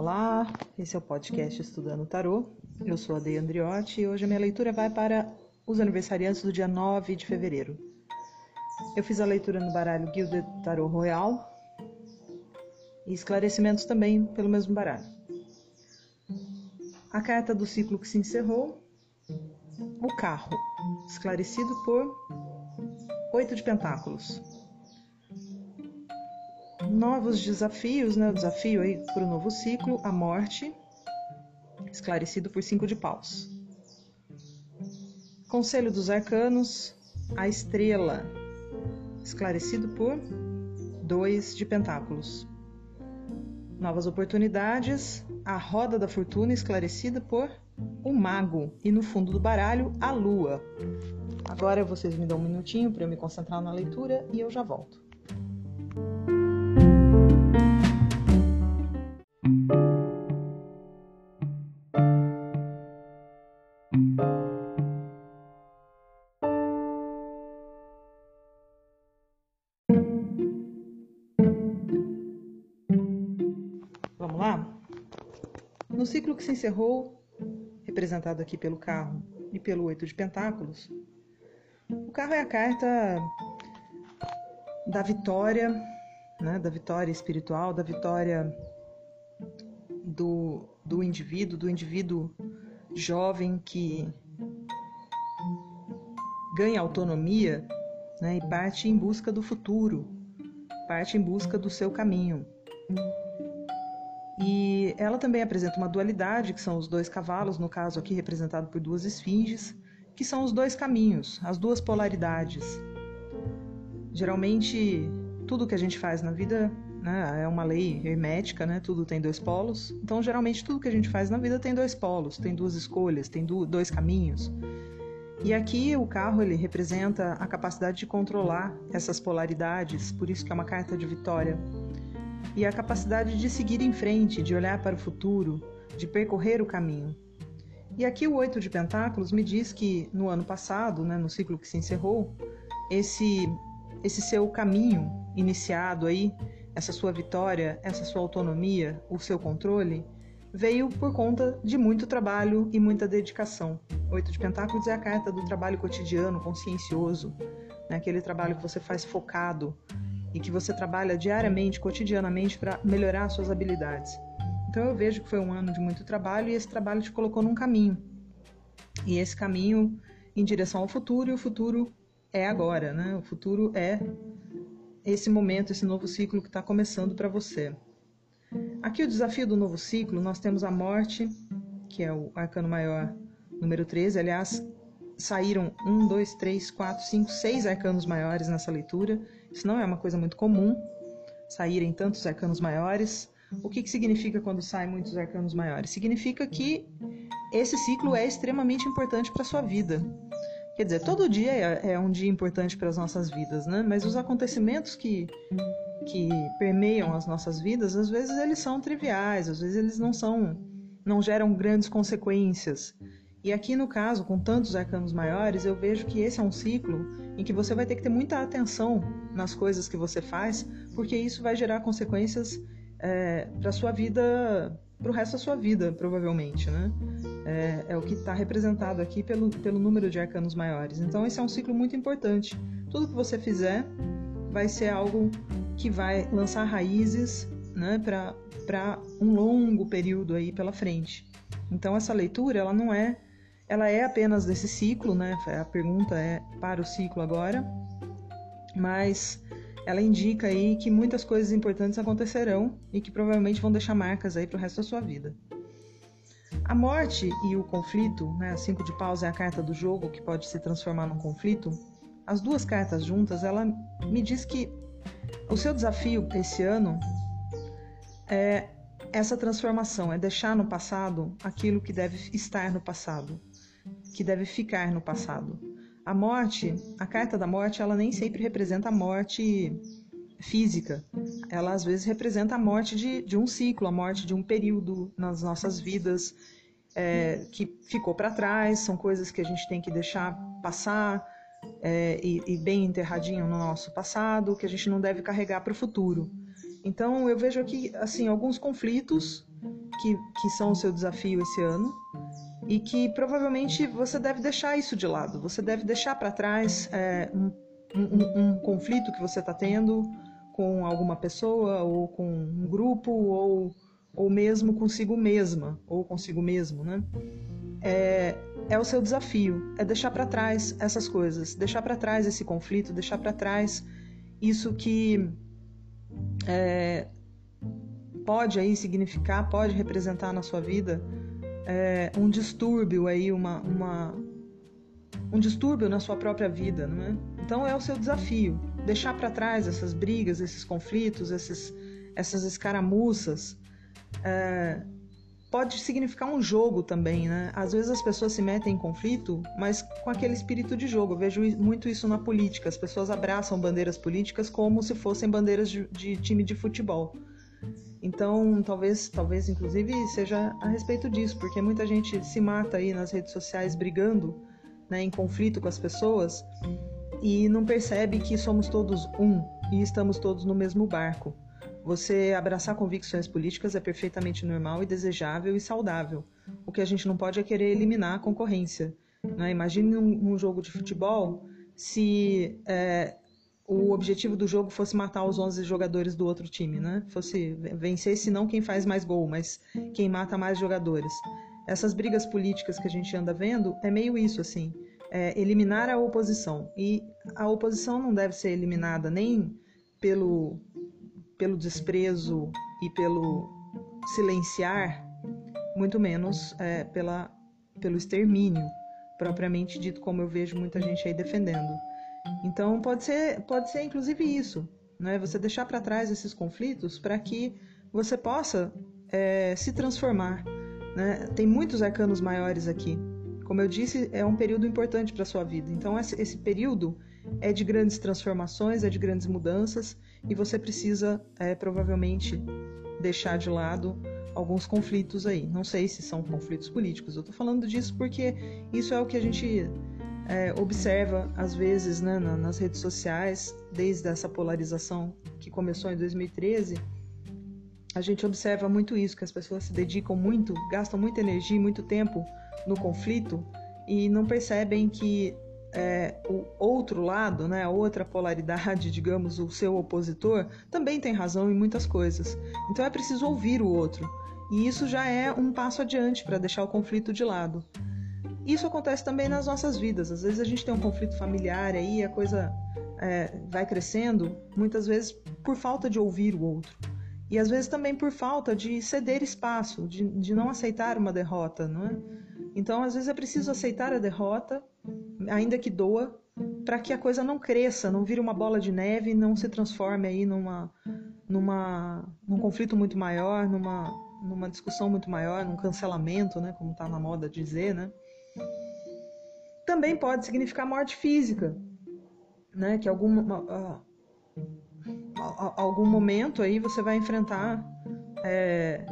Olá, esse é o podcast Estudando Tarô. Eu sou a Dei Andriotti e hoje a minha leitura vai para os aniversariantes do dia 9 de fevereiro. Eu fiz a leitura no baralho Gilded Tarot Royal e esclarecimentos também pelo mesmo baralho. A carta do ciclo que se encerrou, o carro, esclarecido por oito de pentáculos novos desafios, né? O desafio aí para o novo ciclo, a morte, esclarecido por cinco de paus. Conselho dos arcanos, a estrela, esclarecido por dois de pentáculos. Novas oportunidades, a roda da fortuna, esclarecida por o mago e no fundo do baralho a lua. Agora vocês me dão um minutinho para eu me concentrar na leitura e eu já volto. Ciclo que se encerrou, representado aqui pelo carro e pelo oito de pentáculos, o carro é a carta da vitória, né, da vitória espiritual, da vitória do, do indivíduo, do indivíduo jovem que ganha autonomia né, e parte em busca do futuro, parte em busca do seu caminho. E ela também apresenta uma dualidade, que são os dois cavalos, no caso aqui representado por duas esfinges, que são os dois caminhos, as duas polaridades. Geralmente, tudo que a gente faz na vida né, é uma lei hermética, né, tudo tem dois polos. Então, geralmente, tudo que a gente faz na vida tem dois polos, tem duas escolhas, tem dois caminhos. E aqui o carro ele representa a capacidade de controlar essas polaridades, por isso que é uma carta de vitória e a capacidade de seguir em frente, de olhar para o futuro, de percorrer o caminho. E aqui o oito de pentáculos me diz que no ano passado, né, no ciclo que se encerrou, esse esse seu caminho iniciado aí, essa sua vitória, essa sua autonomia, o seu controle, veio por conta de muito trabalho e muita dedicação. Oito de Pentáculos é a carta do trabalho cotidiano, consciencioso, né? aquele trabalho que você faz focado, e que você trabalha diariamente, cotidianamente para melhorar suas habilidades. Então eu vejo que foi um ano de muito trabalho e esse trabalho te colocou num caminho. E esse caminho em direção ao futuro, e o futuro é agora, né? O futuro é esse momento, esse novo ciclo que está começando para você. Aqui o desafio do novo ciclo, nós temos a morte, que é o arcano maior número 13. Aliás, saíram um, dois, três, quatro, cinco, seis arcanos maiores nessa leitura. Isso não é uma coisa muito comum, saírem tantos arcanos maiores. O que, que significa quando saem muitos arcanos maiores? Significa que esse ciclo é extremamente importante para a sua vida. Quer dizer, todo dia é, é um dia importante para as nossas vidas, né? Mas os acontecimentos que, que permeiam as nossas vidas, às vezes eles são triviais, às vezes eles não são, não geram grandes consequências. E aqui no caso, com tantos arcanos maiores, eu vejo que esse é um ciclo em que você vai ter que ter muita atenção nas coisas que você faz, porque isso vai gerar consequências é, para sua vida, para o resto da sua vida, provavelmente, né? É, é o que está representado aqui pelo, pelo número de arcanos maiores. Então esse é um ciclo muito importante. Tudo que você fizer vai ser algo que vai lançar raízes, né, para um longo período aí pela frente. Então essa leitura, ela não é ela é apenas desse ciclo, né? A pergunta é para o ciclo agora, mas ela indica aí que muitas coisas importantes acontecerão e que provavelmente vão deixar marcas aí para o resto da sua vida. A morte e o conflito, né? A cinco de paus é a carta do jogo que pode se transformar num conflito. As duas cartas juntas, ela me diz que o seu desafio esse ano é essa transformação, é deixar no passado aquilo que deve estar no passado que deve ficar no passado. A morte, a carta da morte, ela nem sempre representa a morte física. Ela às vezes representa a morte de, de um ciclo, a morte de um período nas nossas vidas é, que ficou para trás. São coisas que a gente tem que deixar passar é, e, e bem enterradinho no nosso passado, que a gente não deve carregar para o futuro. Então eu vejo aqui assim alguns conflitos que, que são o seu desafio esse ano e que provavelmente você deve deixar isso de lado. Você deve deixar para trás é, um, um, um, conflito que você está tendo com alguma pessoa ou com um grupo ou, ou mesmo consigo mesma ou consigo mesmo, né? É, é o seu desafio, é deixar para trás essas coisas, deixar para trás esse conflito, deixar para trás isso que é, pode aí significar, pode representar na sua vida é, um distúrbio aí, uma, uma, um distúrbio na sua própria vida, não é? Então é o seu desafio, deixar para trás essas brigas, esses conflitos, esses, essas escaramuças. É, pode significar um jogo também, né? Às vezes as pessoas se metem em conflito, mas com aquele espírito de jogo. Eu vejo muito isso na política. As pessoas abraçam bandeiras políticas como se fossem bandeiras de, de time de futebol. Então, talvez, talvez inclusive seja a respeito disso, porque muita gente se mata aí nas redes sociais brigando, né, em conflito com as pessoas e não percebe que somos todos um e estamos todos no mesmo barco. Você abraçar convicções políticas é perfeitamente normal e desejável e saudável. O que a gente não pode é querer eliminar a concorrência. Né? Imagine um, um jogo de futebol se é, o objetivo do jogo fosse matar os 11 jogadores do outro time, né? Fosse vencer, se não quem faz mais gol, mas quem mata mais jogadores. Essas brigas políticas que a gente anda vendo é meio isso, assim. É eliminar a oposição. E a oposição não deve ser eliminada nem pelo, pelo desprezo e pelo silenciar, muito menos é, pela, pelo extermínio, propriamente dito, como eu vejo muita gente aí defendendo. Então pode ser, pode ser inclusive isso, né? Você deixar para trás esses conflitos para que você possa é, se transformar. Né? Tem muitos arcanos maiores aqui. Como eu disse, é um período importante para sua vida. Então esse, período é de grandes transformações, é de grandes mudanças e você precisa é, provavelmente deixar de lado alguns conflitos aí. Não sei se são conflitos políticos. Eu estou falando disso porque isso é o que a gente é, observa, às vezes, né, nas redes sociais, desde essa polarização que começou em 2013, a gente observa muito isso, que as pessoas se dedicam muito, gastam muita energia muito tempo no conflito e não percebem que é, o outro lado, né, a outra polaridade, digamos, o seu opositor, também tem razão em muitas coisas. Então é preciso ouvir o outro. E isso já é um passo adiante para deixar o conflito de lado. Isso acontece também nas nossas vidas. Às vezes a gente tem um conflito familiar aí, a coisa é, vai crescendo, muitas vezes por falta de ouvir o outro. E às vezes também por falta de ceder espaço, de, de não aceitar uma derrota, não é? Então, às vezes é preciso aceitar a derrota, ainda que doa, para que a coisa não cresça, não vire uma bola de neve, não se transforme aí numa, numa, num conflito muito maior, numa, numa discussão muito maior, num cancelamento, né, como está na moda dizer, né? Também pode significar morte física, né? Que alguma, algum momento aí você vai enfrentar é,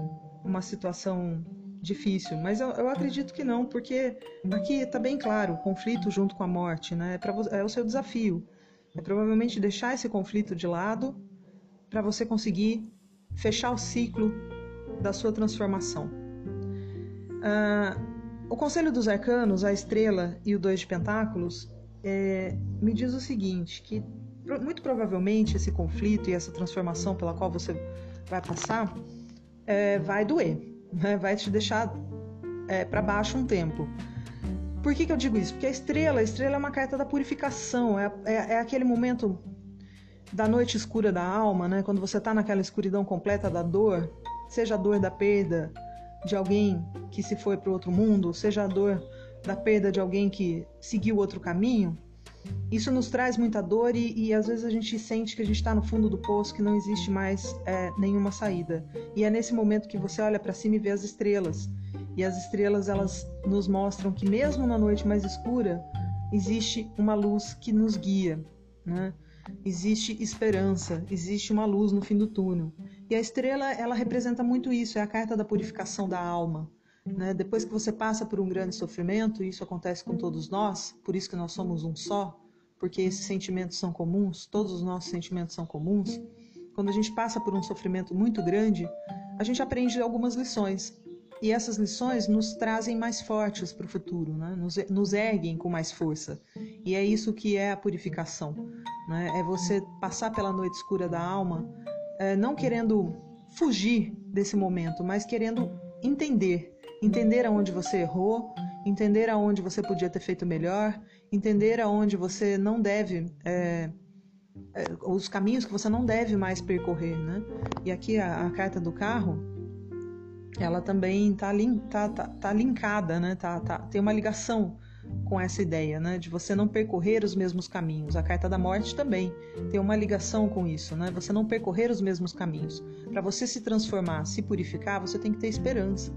uma situação difícil, mas eu, eu, acredito que não, porque aqui está bem claro, conflito junto com a morte, né? É, pra, é o seu desafio. É provavelmente deixar esse conflito de lado para você conseguir fechar o ciclo da sua transformação. Ah, o Conselho dos Arcanos, a Estrela e o Dois de Pentáculos é, me diz o seguinte, que muito provavelmente esse conflito e essa transformação pela qual você vai passar é, vai doer, né? vai te deixar é, para baixo um tempo. Por que, que eu digo isso? Porque a estrela, a estrela é uma carta da purificação, é, é, é aquele momento da noite escura da alma, né? quando você está naquela escuridão completa da dor, seja a dor da perda, de alguém que se foi para outro mundo, seja a dor da perda de alguém que seguiu outro caminho, isso nos traz muita dor e, e às vezes a gente sente que a gente está no fundo do poço, que não existe mais é, nenhuma saída. E é nesse momento que você olha para cima e vê as estrelas. E as estrelas elas nos mostram que mesmo na noite mais escura existe uma luz que nos guia, né? Existe esperança, existe uma luz no fim do túnel. E a estrela, ela representa muito isso, é a carta da purificação da alma. Né? Depois que você passa por um grande sofrimento, e isso acontece com todos nós, por isso que nós somos um só, porque esses sentimentos são comuns, todos os nossos sentimentos são comuns. quando a gente passa por um sofrimento muito grande, a gente aprende algumas lições. E essas lições nos trazem mais fortes para o futuro, né? nos, nos erguem com mais força. E é isso que é a purificação. Né? É você passar pela noite escura da alma, é, não querendo fugir desse momento, mas querendo entender. Entender aonde você errou, entender aonde você podia ter feito melhor, entender aonde você não deve. É, é, os caminhos que você não deve mais percorrer, né? E aqui a, a carta do carro, ela também está tá, tá, tá linkada, né? Tá, tá, tem uma ligação com essa ideia, né? De você não percorrer os mesmos caminhos. A carta da morte também tem uma ligação com isso, né? Você não percorrer os mesmos caminhos. Para você se transformar, se purificar, você tem que ter esperança.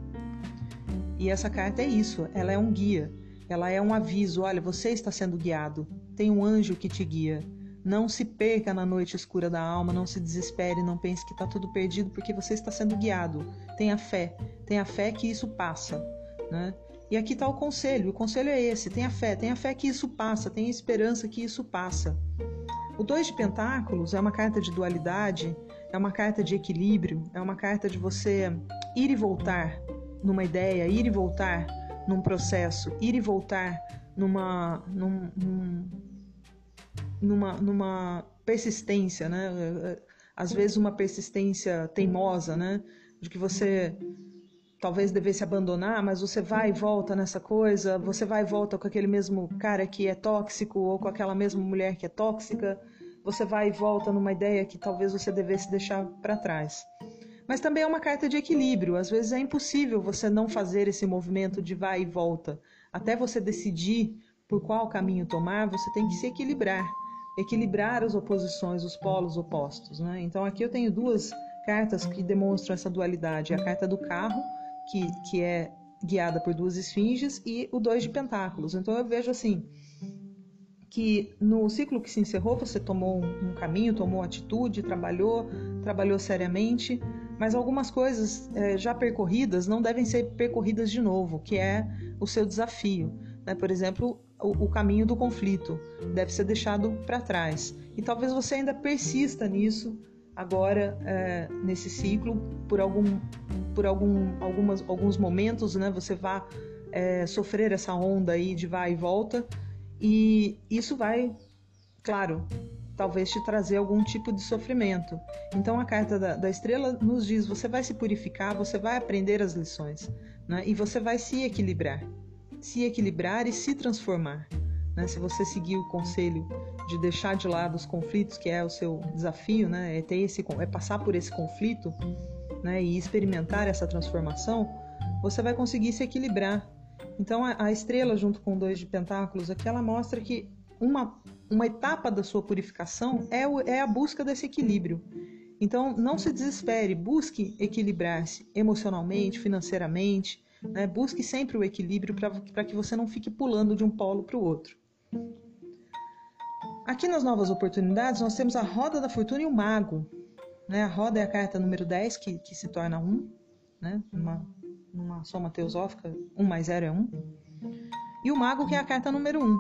E essa carta é isso, ela é um guia, ela é um aviso, olha, você está sendo guiado. Tem um anjo que te guia. Não se perca na noite escura da alma, não se desespere, não pense que está tudo perdido, porque você está sendo guiado. Tenha fé, tenha fé que isso passa. Né? E aqui está o conselho: o conselho é esse: tenha fé, tenha fé que isso passa, tenha esperança que isso passa. O Dois de Pentáculos é uma carta de dualidade, é uma carta de equilíbrio, é uma carta de você ir e voltar numa ideia, ir e voltar num processo, ir e voltar numa, num, num numa, numa persistência, né? Às vezes uma persistência teimosa, né? De que você talvez devesse abandonar, mas você vai e volta nessa coisa, você vai e volta com aquele mesmo cara que é tóxico ou com aquela mesma mulher que é tóxica, você vai e volta numa ideia que talvez você devesse deixar para trás. Mas também é uma carta de equilíbrio, às vezes é impossível você não fazer esse movimento de vai e volta. Até você decidir por qual caminho tomar, você tem que se equilibrar equilibrar as oposições, os polos opostos. Né? Então aqui eu tenho duas cartas que demonstram essa dualidade: a carta do carro, que, que é guiada por duas esfinges, e o dois de pentáculos. Então eu vejo assim que no ciclo que se encerrou você tomou um caminho, tomou atitude, trabalhou, trabalhou seriamente, mas algumas coisas é, já percorridas não devem ser percorridas de novo, que é o seu desafio. Né? Por exemplo, o, o caminho do conflito deve ser deixado para trás. E talvez você ainda persista nisso agora é, nesse ciclo por algum por algum algumas alguns momentos, né? Você vai é, sofrer essa onda aí de vai e volta e isso vai, claro, talvez te trazer algum tipo de sofrimento. Então a carta da, da estrela nos diz: você vai se purificar, você vai aprender as lições, né? E você vai se equilibrar se equilibrar e se transformar. Né? Se você seguir o conselho de deixar de lado os conflitos, que é o seu desafio, né? é, ter esse, é passar por esse conflito né? e experimentar essa transformação, você vai conseguir se equilibrar. Então, a, a estrela, junto com dois de pentáculos, aqui ela mostra que uma, uma etapa da sua purificação é, o, é a busca desse equilíbrio. Então, não se desespere, busque equilibrar-se emocionalmente, financeiramente, né? Busque sempre o equilíbrio para que você não fique pulando de um polo para o outro. Aqui nas novas oportunidades, nós temos a roda da fortuna e o mago. Né? A roda é a carta número 10, que, que se torna 1, né? numa, soma teosófica, 1 mais 0 é 1. E o mago, que é a carta número 1.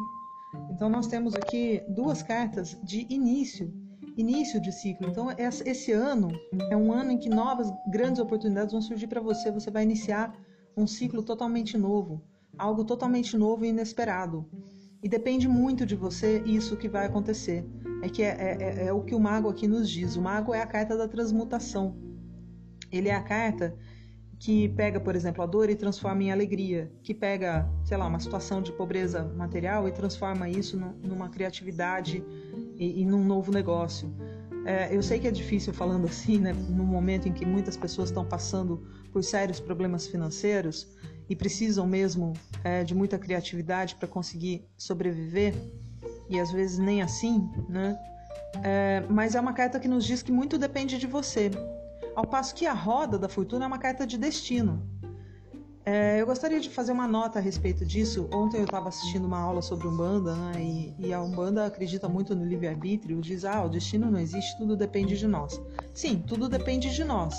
Então, nós temos aqui duas cartas de início início de ciclo. Então, esse ano é um ano em que novas grandes oportunidades vão surgir para você. Você vai iniciar um ciclo totalmente novo, algo totalmente novo e inesperado. E depende muito de você isso que vai acontecer. É que é, é, é, é o que o mago aqui nos diz. O mago é a carta da transmutação. Ele é a carta que pega, por exemplo, a dor e transforma em alegria, que pega, sei lá, uma situação de pobreza material e transforma isso numa criatividade e, e num novo negócio. É, eu sei que é difícil falando assim, né, no momento em que muitas pessoas estão passando por sérios problemas financeiros e precisam mesmo é, de muita criatividade para conseguir sobreviver, e às vezes nem assim, né? É, mas é uma carta que nos diz que muito depende de você. Ao passo que a roda da fortuna é uma carta de destino. É, eu gostaria de fazer uma nota a respeito disso. Ontem eu estava assistindo uma aula sobre Umbanda, né? E, e a Umbanda acredita muito no livre-arbítrio, diz: ah, o destino não existe, tudo depende de nós. Sim, tudo depende de nós,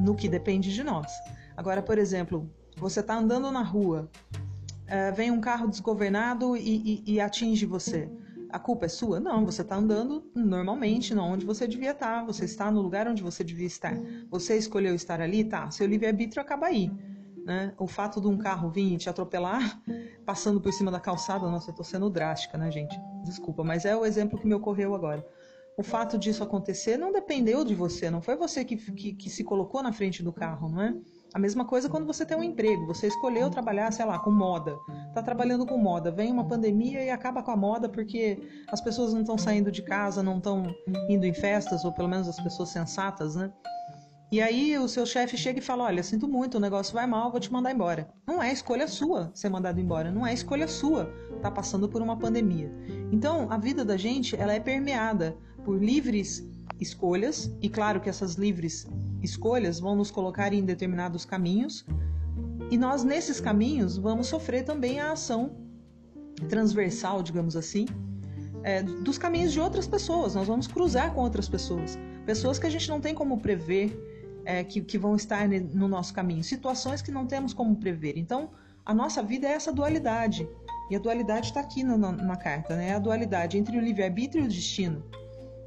no que depende de nós. Agora, por exemplo, você está andando na rua, é, vem um carro desgovernado e, e, e atinge você. a culpa é sua? Não, você está andando normalmente onde você devia estar, tá, você está no lugar onde você devia estar. Você escolheu estar ali? Tá, seu livre-arbítrio acaba aí. Né? O fato de um carro vir te atropelar, passando por cima da calçada, nossa, eu tô sendo drástica, né, gente? Desculpa, mas é o exemplo que me ocorreu agora. O fato disso acontecer não dependeu de você, não foi você que, que, que se colocou na frente do carro, não é? A mesma coisa quando você tem um emprego, você escolheu trabalhar, sei lá, com moda. Tá trabalhando com moda, vem uma pandemia e acaba com a moda porque as pessoas não estão saindo de casa, não estão indo em festas, ou pelo menos as pessoas sensatas, né? E aí o seu chefe chega e fala: Olha, sinto muito, o negócio vai mal, vou te mandar embora. Não é escolha sua ser mandado embora, não é escolha sua estar tá passando por uma pandemia. Então, a vida da gente ela é permeada por livres escolhas, e claro que essas livres escolhas vão nos colocar em determinados caminhos, e nós nesses caminhos vamos sofrer também a ação transversal, digamos assim, é, dos caminhos de outras pessoas. Nós vamos cruzar com outras pessoas, pessoas que a gente não tem como prever é, que, que vão estar no nosso caminho, situações que não temos como prever. Então, a nossa vida é essa dualidade. E a dualidade está aqui na, na, carta, né? A dualidade entre o livre-arbítrio e o destino.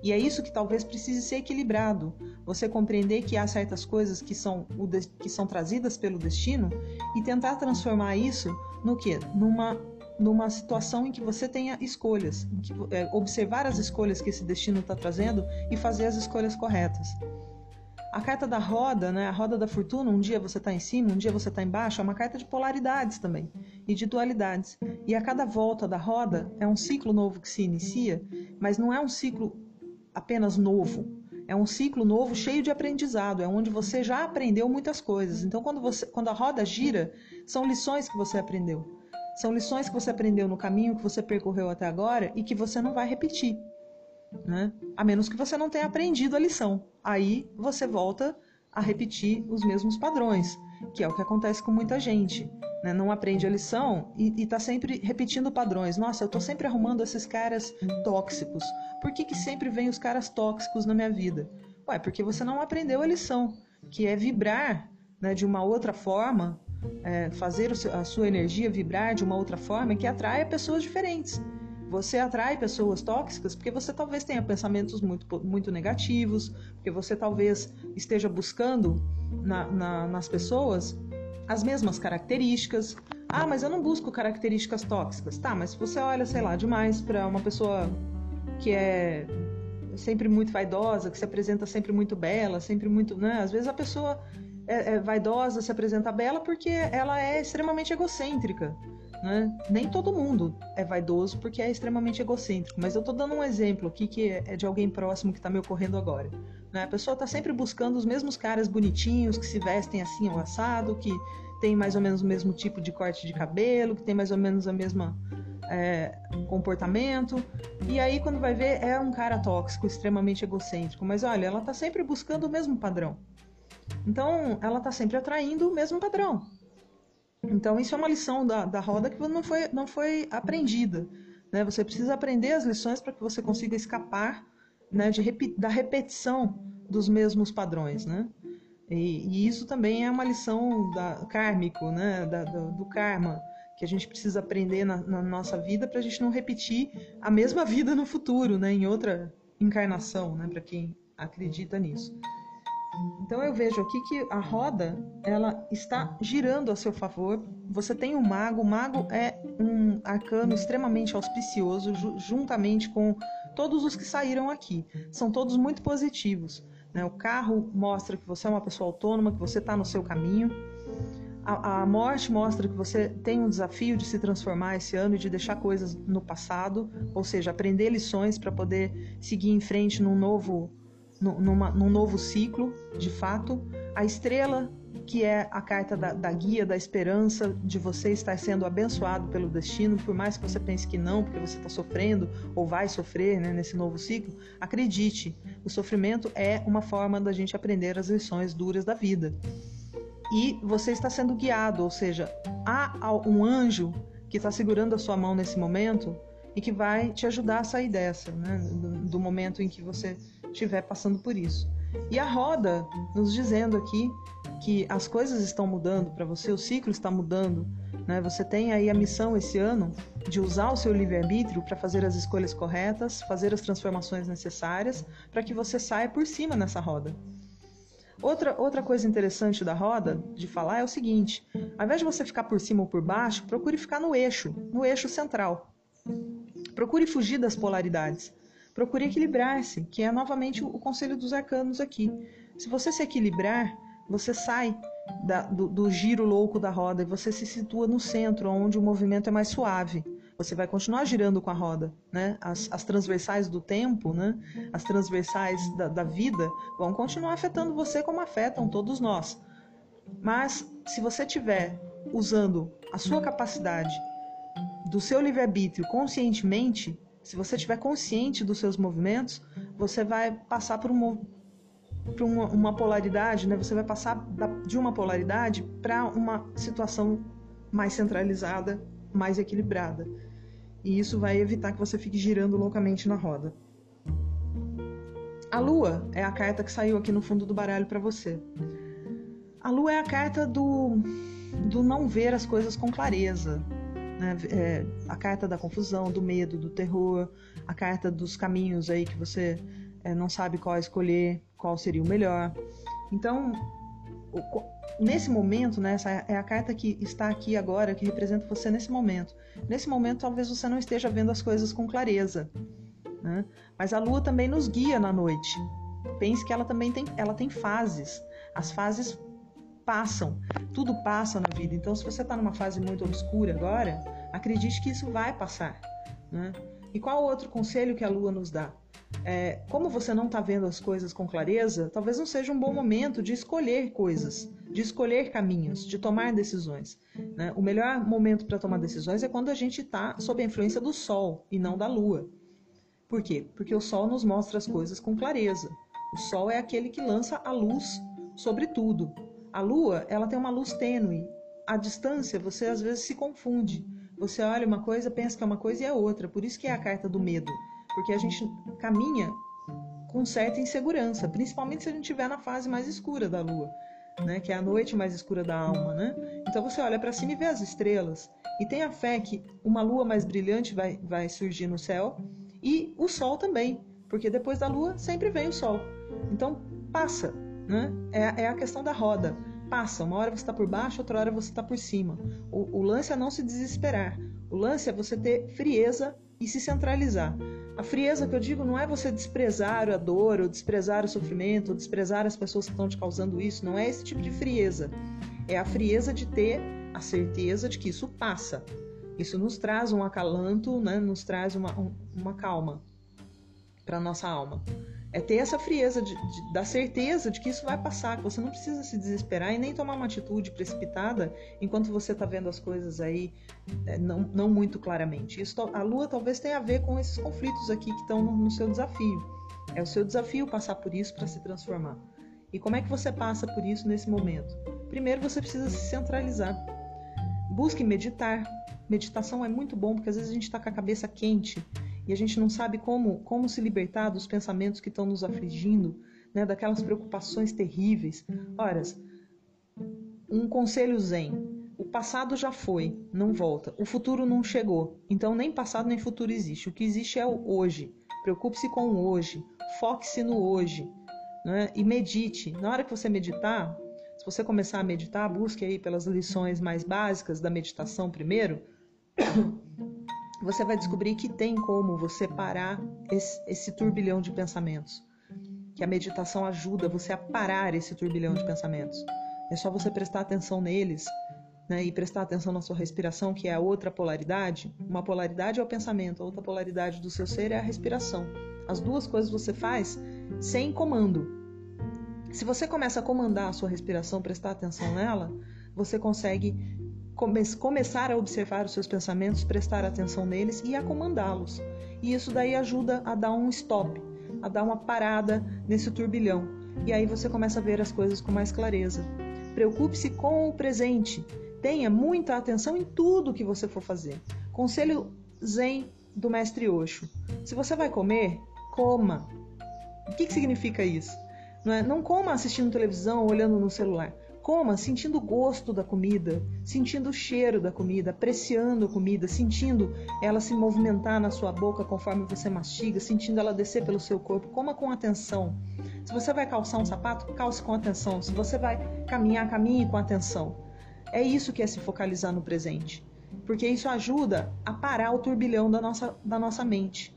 E é isso que talvez precise ser equilibrado. Você compreender que há certas coisas que são, que são trazidas pelo destino e tentar transformar isso no quê? Numa, numa situação em que você tenha escolhas, que, é, observar as escolhas que esse destino está trazendo e fazer as escolhas corretas. A carta da roda, né, a roda da fortuna, um dia você está em cima, um dia você está embaixo, é uma carta de polaridades também e de dualidades. E a cada volta da roda é um ciclo novo que se inicia, mas não é um ciclo apenas novo. É um ciclo novo cheio de aprendizado, é onde você já aprendeu muitas coisas. Então, quando, você, quando a roda gira, são lições que você aprendeu. São lições que você aprendeu no caminho que você percorreu até agora e que você não vai repetir né? A menos que você não tenha aprendido a lição. Aí você volta a repetir os mesmos padrões, que é o que acontece com muita gente. Né? Não aprende a lição e está sempre repetindo padrões. Nossa, eu estou sempre arrumando esses caras tóxicos. Por que, que sempre vem os caras tóxicos na minha vida? Ué, porque você não aprendeu a lição, que é vibrar né, de uma outra forma, é, fazer a sua energia vibrar de uma outra forma que atrai pessoas diferentes. Você atrai pessoas tóxicas porque você talvez tenha pensamentos muito, muito negativos, porque você talvez esteja buscando na, na, nas pessoas as mesmas características. Ah, mas eu não busco características tóxicas. Tá, mas se você olha, sei lá, demais para uma pessoa que é sempre muito vaidosa, que se apresenta sempre muito bela, sempre muito. Né? Às vezes a pessoa é, é vaidosa, se apresenta bela porque ela é extremamente egocêntrica. Né? Nem todo mundo é vaidoso porque é extremamente egocêntrico, mas eu estou dando um exemplo aqui que é de alguém próximo que está me ocorrendo agora. Né? A pessoa está sempre buscando os mesmos caras bonitinhos, que se vestem assim ao assado, que tem mais ou menos o mesmo tipo de corte de cabelo, que tem mais ou menos o mesmo é, comportamento. E aí, quando vai ver, é um cara tóxico, extremamente egocêntrico. Mas olha, ela está sempre buscando o mesmo padrão. Então, ela está sempre atraindo o mesmo padrão. Então, isso é uma lição da, da roda que não foi, não foi aprendida. Né? Você precisa aprender as lições para que você consiga escapar né, de, da repetição dos mesmos padrões. Né? E, e, isso também é uma lição da, kármico, né? Da, do, do karma, que a gente precisa aprender na, na nossa vida para a gente não repetir a mesma vida no futuro, né? em outra encarnação, né? para quem acredita nisso. Então eu vejo aqui que a roda ela está girando a seu favor. Você tem o um mago. O mago é um arcano extremamente auspicioso, juntamente com todos os que saíram aqui. São todos muito positivos. Né? O carro mostra que você é uma pessoa autônoma, que você está no seu caminho. A, a morte mostra que você tem um desafio de se transformar esse ano e de deixar coisas no passado, ou seja, aprender lições para poder seguir em frente num novo numa, num novo ciclo, de fato. A estrela, que é a carta da, da, guia, da esperança de você estar sendo abençoado pelo destino, por mais que você pense que não, porque você está sofrendo ou vai sofrer né, nesse novo ciclo, acredite, o sofrimento é uma forma da gente aprender as lições duras da vida. E você está sendo guiado, ou seja, há um anjo que está segurando a sua mão nesse momento e que vai te ajudar a sair dessa, né, do, do momento em que você estiver passando por isso. E a roda nos dizendo aqui que as coisas estão mudando para você, o ciclo está mudando, né? Você tem aí a missão esse ano de usar o seu livre-arbítrio para fazer as escolhas corretas, fazer as transformações necessárias para que você saia por cima nessa roda. Outra, outra coisa interessante da roda de falar é o seguinte: ao invés de você ficar por cima ou por baixo, procure ficar no eixo, no eixo central. Procure fugir das polaridades. Procure equilibrar-se, que é novamente o conselho dos arcanos aqui. Se você se equilibrar, você sai da, do, do, giro louco da roda e você se situa no centro, onde o movimento é mais suave. Você vai continuar girando com a roda, né? As, as transversais do tempo, né? As transversais da, da vida vão continuar afetando você como afetam todos nós. Mas se você estiver usando a sua capacidade do seu livre-arbítrio conscientemente, se você estiver consciente dos seus movimentos, você vai passar por um, para uma, uma, polaridade, né? Você vai passar da, de uma polaridade para uma situação mais centralizada, mais equilibrada. E isso vai evitar que você fique girando loucamente na roda. A Lua é a carta que saiu aqui no fundo do baralho para você. A Lua é a carta do, do não ver as coisas com clareza. Né? É a carta da confusão, do medo, do terror, a carta dos caminhos aí que você é, não sabe qual escolher, qual seria o melhor. Então, nesse momento, né, essa é a carta que está aqui agora, que representa você nesse momento. Nesse momento, talvez você não esteja vendo as coisas com clareza. Né? Mas a lua também nos guia na noite. Pense que ela também tem, ela tem fases. As fases passam, tudo passa na vida. Então, se você está numa fase muito obscura agora, acredite que isso vai passar. Né? E qual outro conselho que a lua nos dá? é, como você não está vendo as coisas com clareza, talvez não seja um bom momento de escolher coisas, de escolher caminhos, de tomar decisões. Né? O melhor momento para tomar decisões é quando a gente está sob a influência do Sol e não da Lua. Por quê? Porque o Sol nos mostra as coisas com clareza. O Sol é aquele que lança a luz sobre tudo. A Lua, ela tem uma luz tênue. À distância, você às vezes se confunde. Você olha uma coisa, pensa que é uma coisa e é outra. Por isso que é a carta do medo porque a gente caminha com certa insegurança, principalmente se a gente estiver na fase mais escura da lua, né, que é a noite mais escura da alma, né? Então você olha para cima e vê as estrelas e tem a fé que uma lua mais brilhante vai, vai surgir no céu e o sol também, porque depois da lua sempre vem o sol. Então passa, né? É, é a questão da roda. Passa, uma hora você está por baixo, outra hora você está por cima. O, o lance é não se desesperar. O lance é você ter frieza e se centralizar. A frieza que eu digo não é você desprezar a dor, ou desprezar o sofrimento, ou desprezar as pessoas que estão te causando isso. Não é esse tipo de frieza. É a frieza de ter a certeza de que isso passa. Isso nos traz um acalanto, né? nos traz uma, uma calma para nossa alma é ter essa frieza de, de, da certeza de que isso vai passar, que você não precisa se desesperar e nem tomar uma atitude precipitada enquanto você está vendo as coisas aí é, não, não muito claramente. Isso, a Lua talvez tenha a ver com esses conflitos aqui que estão no, no seu desafio. É o seu desafio passar por isso para se transformar. E como é que você passa por isso nesse momento? Primeiro você precisa se centralizar. Busque meditar. Meditação é muito bom porque às vezes a gente está com a cabeça quente e a gente não sabe como, como se libertar dos pensamentos que estão nos afligindo, né, daquelas preocupações terríveis. Ora, um conselho zen: o passado já foi, não volta. O futuro não chegou. Então, nem passado nem futuro existe. O que existe é o hoje. Preocupe-se com o hoje. Foque-se no hoje. Né? E medite. Na hora que você meditar, se você começar a meditar, busque aí pelas lições mais básicas da meditação primeiro você vai descobrir que tem como você parar esse, esse, turbilhão de pensamentos. Que a meditação ajuda você a parar esse turbilhão de pensamentos. É só você prestar atenção neles né, e prestar atenção na sua respiração, que é a outra polaridade. Uma polaridade é o pensamento, a outra polaridade do seu ser é a respiração. As duas coisas você faz sem comando. Se você começa a comandar a sua respiração, prestar atenção nela, você consegue come começar a observar os seus pensamentos, prestar atenção neles e a comandá-los. E isso daí ajuda a dar um stop, a dar uma parada nesse turbilhão. E aí você começa a ver as coisas com mais clareza. Preocupe-se com o presente. Tenha muita atenção em tudo que você for fazer. Conselho Zen do Mestre Osho. Se você vai comer, coma. O que, que significa isso? Não, é, não coma assistindo televisão ou olhando no celular Coma sentindo o gosto da comida, sentindo o cheiro da comida, apreciando a comida, sentindo ela se movimentar na sua boca conforme você mastiga, sentindo ela descer pelo seu corpo. Coma com atenção. Se você vai calçar um sapato, calce com atenção. Se você vai caminhar, caminhe com atenção. É isso que é se focalizar no presente. Porque isso ajuda a parar o turbilhão da nossa, da nossa mente.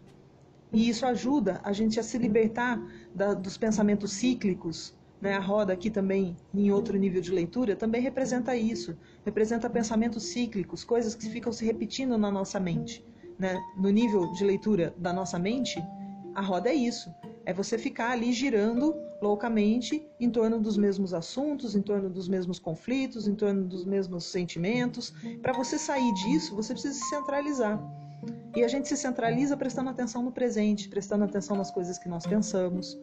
E isso ajuda a gente a se libertar da, dos pensamentos cíclicos, né, a roda aqui também, em outro nível de leitura, também representa isso. Representa pensamentos cíclicos, coisas que ficam se repetindo na nossa mente. Né? No nível de leitura da nossa mente, a roda é isso. É você ficar ali girando loucamente em torno dos mesmos assuntos, em torno dos mesmos conflitos, em torno dos mesmos sentimentos. Para você sair disso, você precisa se centralizar. E a gente se centraliza prestando atenção no presente, prestando atenção nas coisas que nós pensamos,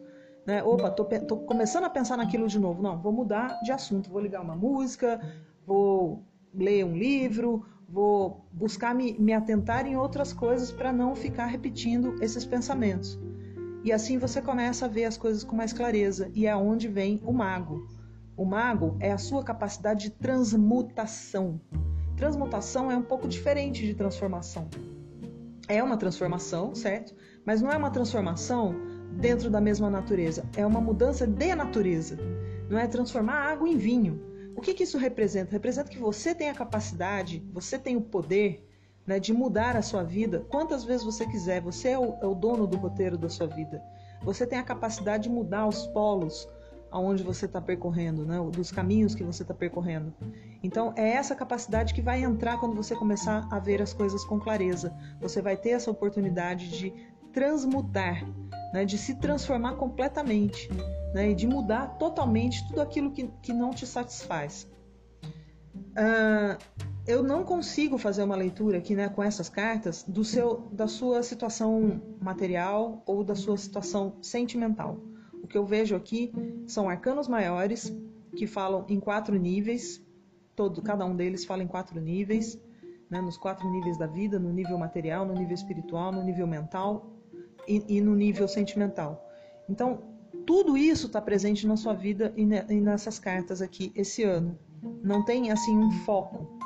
né? Opa, tô, tô começando a pensar naquilo de novo. Não, vou mudar de assunto, vou ligar uma música, vou ler um livro, vou buscar me, me atentar em outras coisas para não ficar repetindo esses pensamentos. E assim você começa a ver as coisas com mais clareza, e é onde vem o mago. O mago é a sua capacidade de transmutação. Transmutação é um pouco diferente de transformação. É uma transformação, certo? Mas não é uma transformação dentro da mesma natureza. É uma mudança de natureza. Não é transformar água em vinho. O que, que isso representa? Representa que você tem a capacidade, você tem o poder né, de mudar a sua vida quantas vezes você quiser. Você é o, é o dono do roteiro da sua vida. Você tem a capacidade de mudar os polos aonde você está percorrendo, né, dos caminhos que você está percorrendo. Então é essa capacidade que vai entrar quando você começar a ver as coisas com clareza. Você vai ter essa oportunidade de transmutar né, de se transformar completamente né, e de mudar totalmente tudo aquilo que, que não te satisfaz. Uh, eu não consigo fazer uma leitura aqui né, com essas cartas do seu, da sua situação material ou da sua situação sentimental. O que eu vejo aqui são arcanos maiores que falam em quatro níveis, todo, cada um deles fala em quatro níveis, né, nos quatro níveis da vida, no nível material, no nível espiritual, no nível mental e, e no nível sentimental. Então, tudo isso está presente na sua vida e, ne, e, nessas cartas aqui esse ano. Não tem assim um foco,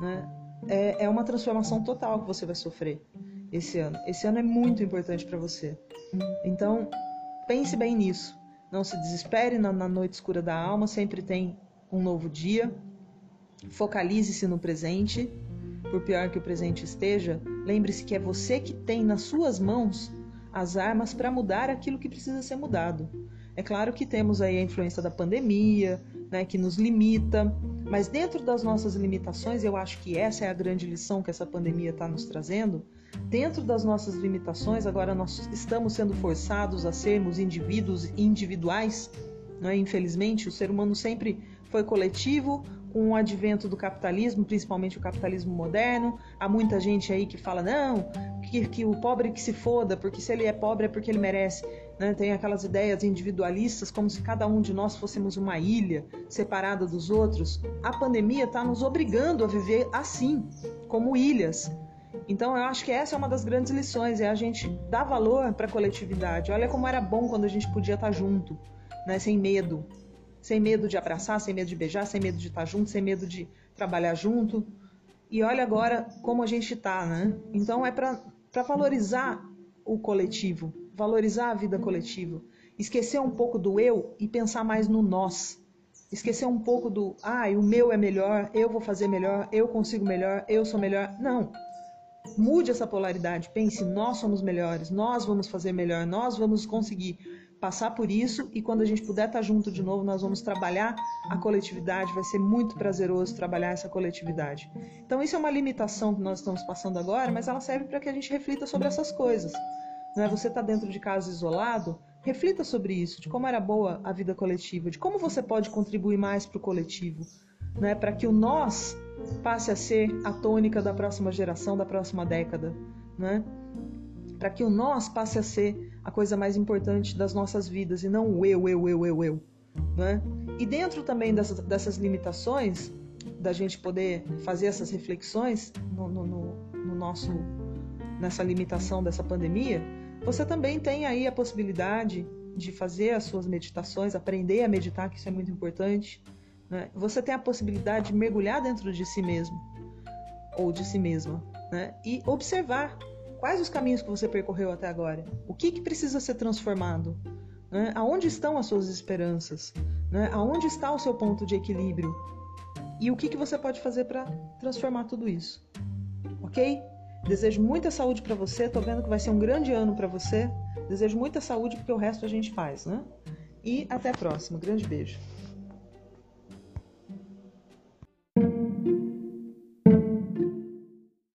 né? É, é uma transformação total que você vai sofrer esse ano. Esse ano é muito importante para você. Então, pense bem nisso. Não se desespere na, na noite escura da alma, sempre tem um novo dia. Focalize-se no presente. Por pior que o presente esteja, lembre-se que é você que tem nas suas mãos as armas para mudar aquilo que precisa ser mudado. É claro que temos aí a influência da pandemia, né, que nos limita, mas dentro das nossas limitações, eu acho que essa é a grande lição que essa pandemia está nos trazendo. Dentro das nossas limitações, agora nós estamos sendo forçados a sermos indivíduos individuais. Né? Infelizmente, o ser humano sempre foi coletivo, com o advento do capitalismo, principalmente o capitalismo moderno. Há muita gente aí que fala: não, que, que o pobre que se foda, porque se ele é pobre é porque ele merece. Né? Tem aquelas ideias individualistas, como se cada um de nós fôssemos uma ilha separada dos outros. A pandemia está nos obrigando a viver assim, como ilhas. Então eu acho que essa é uma das grandes lições, é a gente dar valor para a coletividade. Olha como era bom quando a gente podia estar tá junto, né? sem medo. Sem medo de abraçar, sem medo de beijar, sem medo de estar junto, sem medo de trabalhar junto. E olha agora como a gente está, né? Então é para valorizar o coletivo, valorizar a vida coletiva, esquecer um pouco do eu e pensar mais no nós. Esquecer um pouco do, ah, o meu é melhor, eu vou fazer melhor, eu consigo melhor, eu sou melhor. Não. Mude essa polaridade. Pense, nós somos melhores, nós vamos fazer melhor, nós vamos conseguir passar por isso e quando a gente puder estar junto de novo, nós vamos trabalhar a coletividade, vai ser muito prazeroso trabalhar essa coletividade. Então isso é uma limitação que nós estamos passando agora, mas ela serve para que a gente reflita sobre essas coisas. Não é você está dentro de casa isolado, reflita sobre isso, de como era boa a vida coletiva, de como você pode contribuir mais para o coletivo, né? Para que o nós passe a ser a tônica da próxima geração, da próxima década, né? Para que o nós passe a ser a coisa mais importante das nossas vidas e não o eu, eu, eu, eu, eu. Né? E dentro também dessas, dessas limitações, da gente poder fazer essas reflexões no, no, no, nosso nessa limitação dessa pandemia, você também tem aí a possibilidade de fazer as suas meditações, aprender a meditar, que isso é muito importante. Né? Você tem a possibilidade de mergulhar dentro de si mesmo ou de si mesma né? e observar quais os caminhos que você percorreu até agora, o que, que precisa ser transformado, né? aonde estão as suas esperanças, né? aonde está o seu ponto de equilíbrio e o que, que você pode fazer para transformar tudo isso, ok? Desejo muita saúde para você. Tô vendo que vai ser um grande ano para você. Desejo muita saúde porque o resto a gente faz, né? E até a próxima. Grande beijo.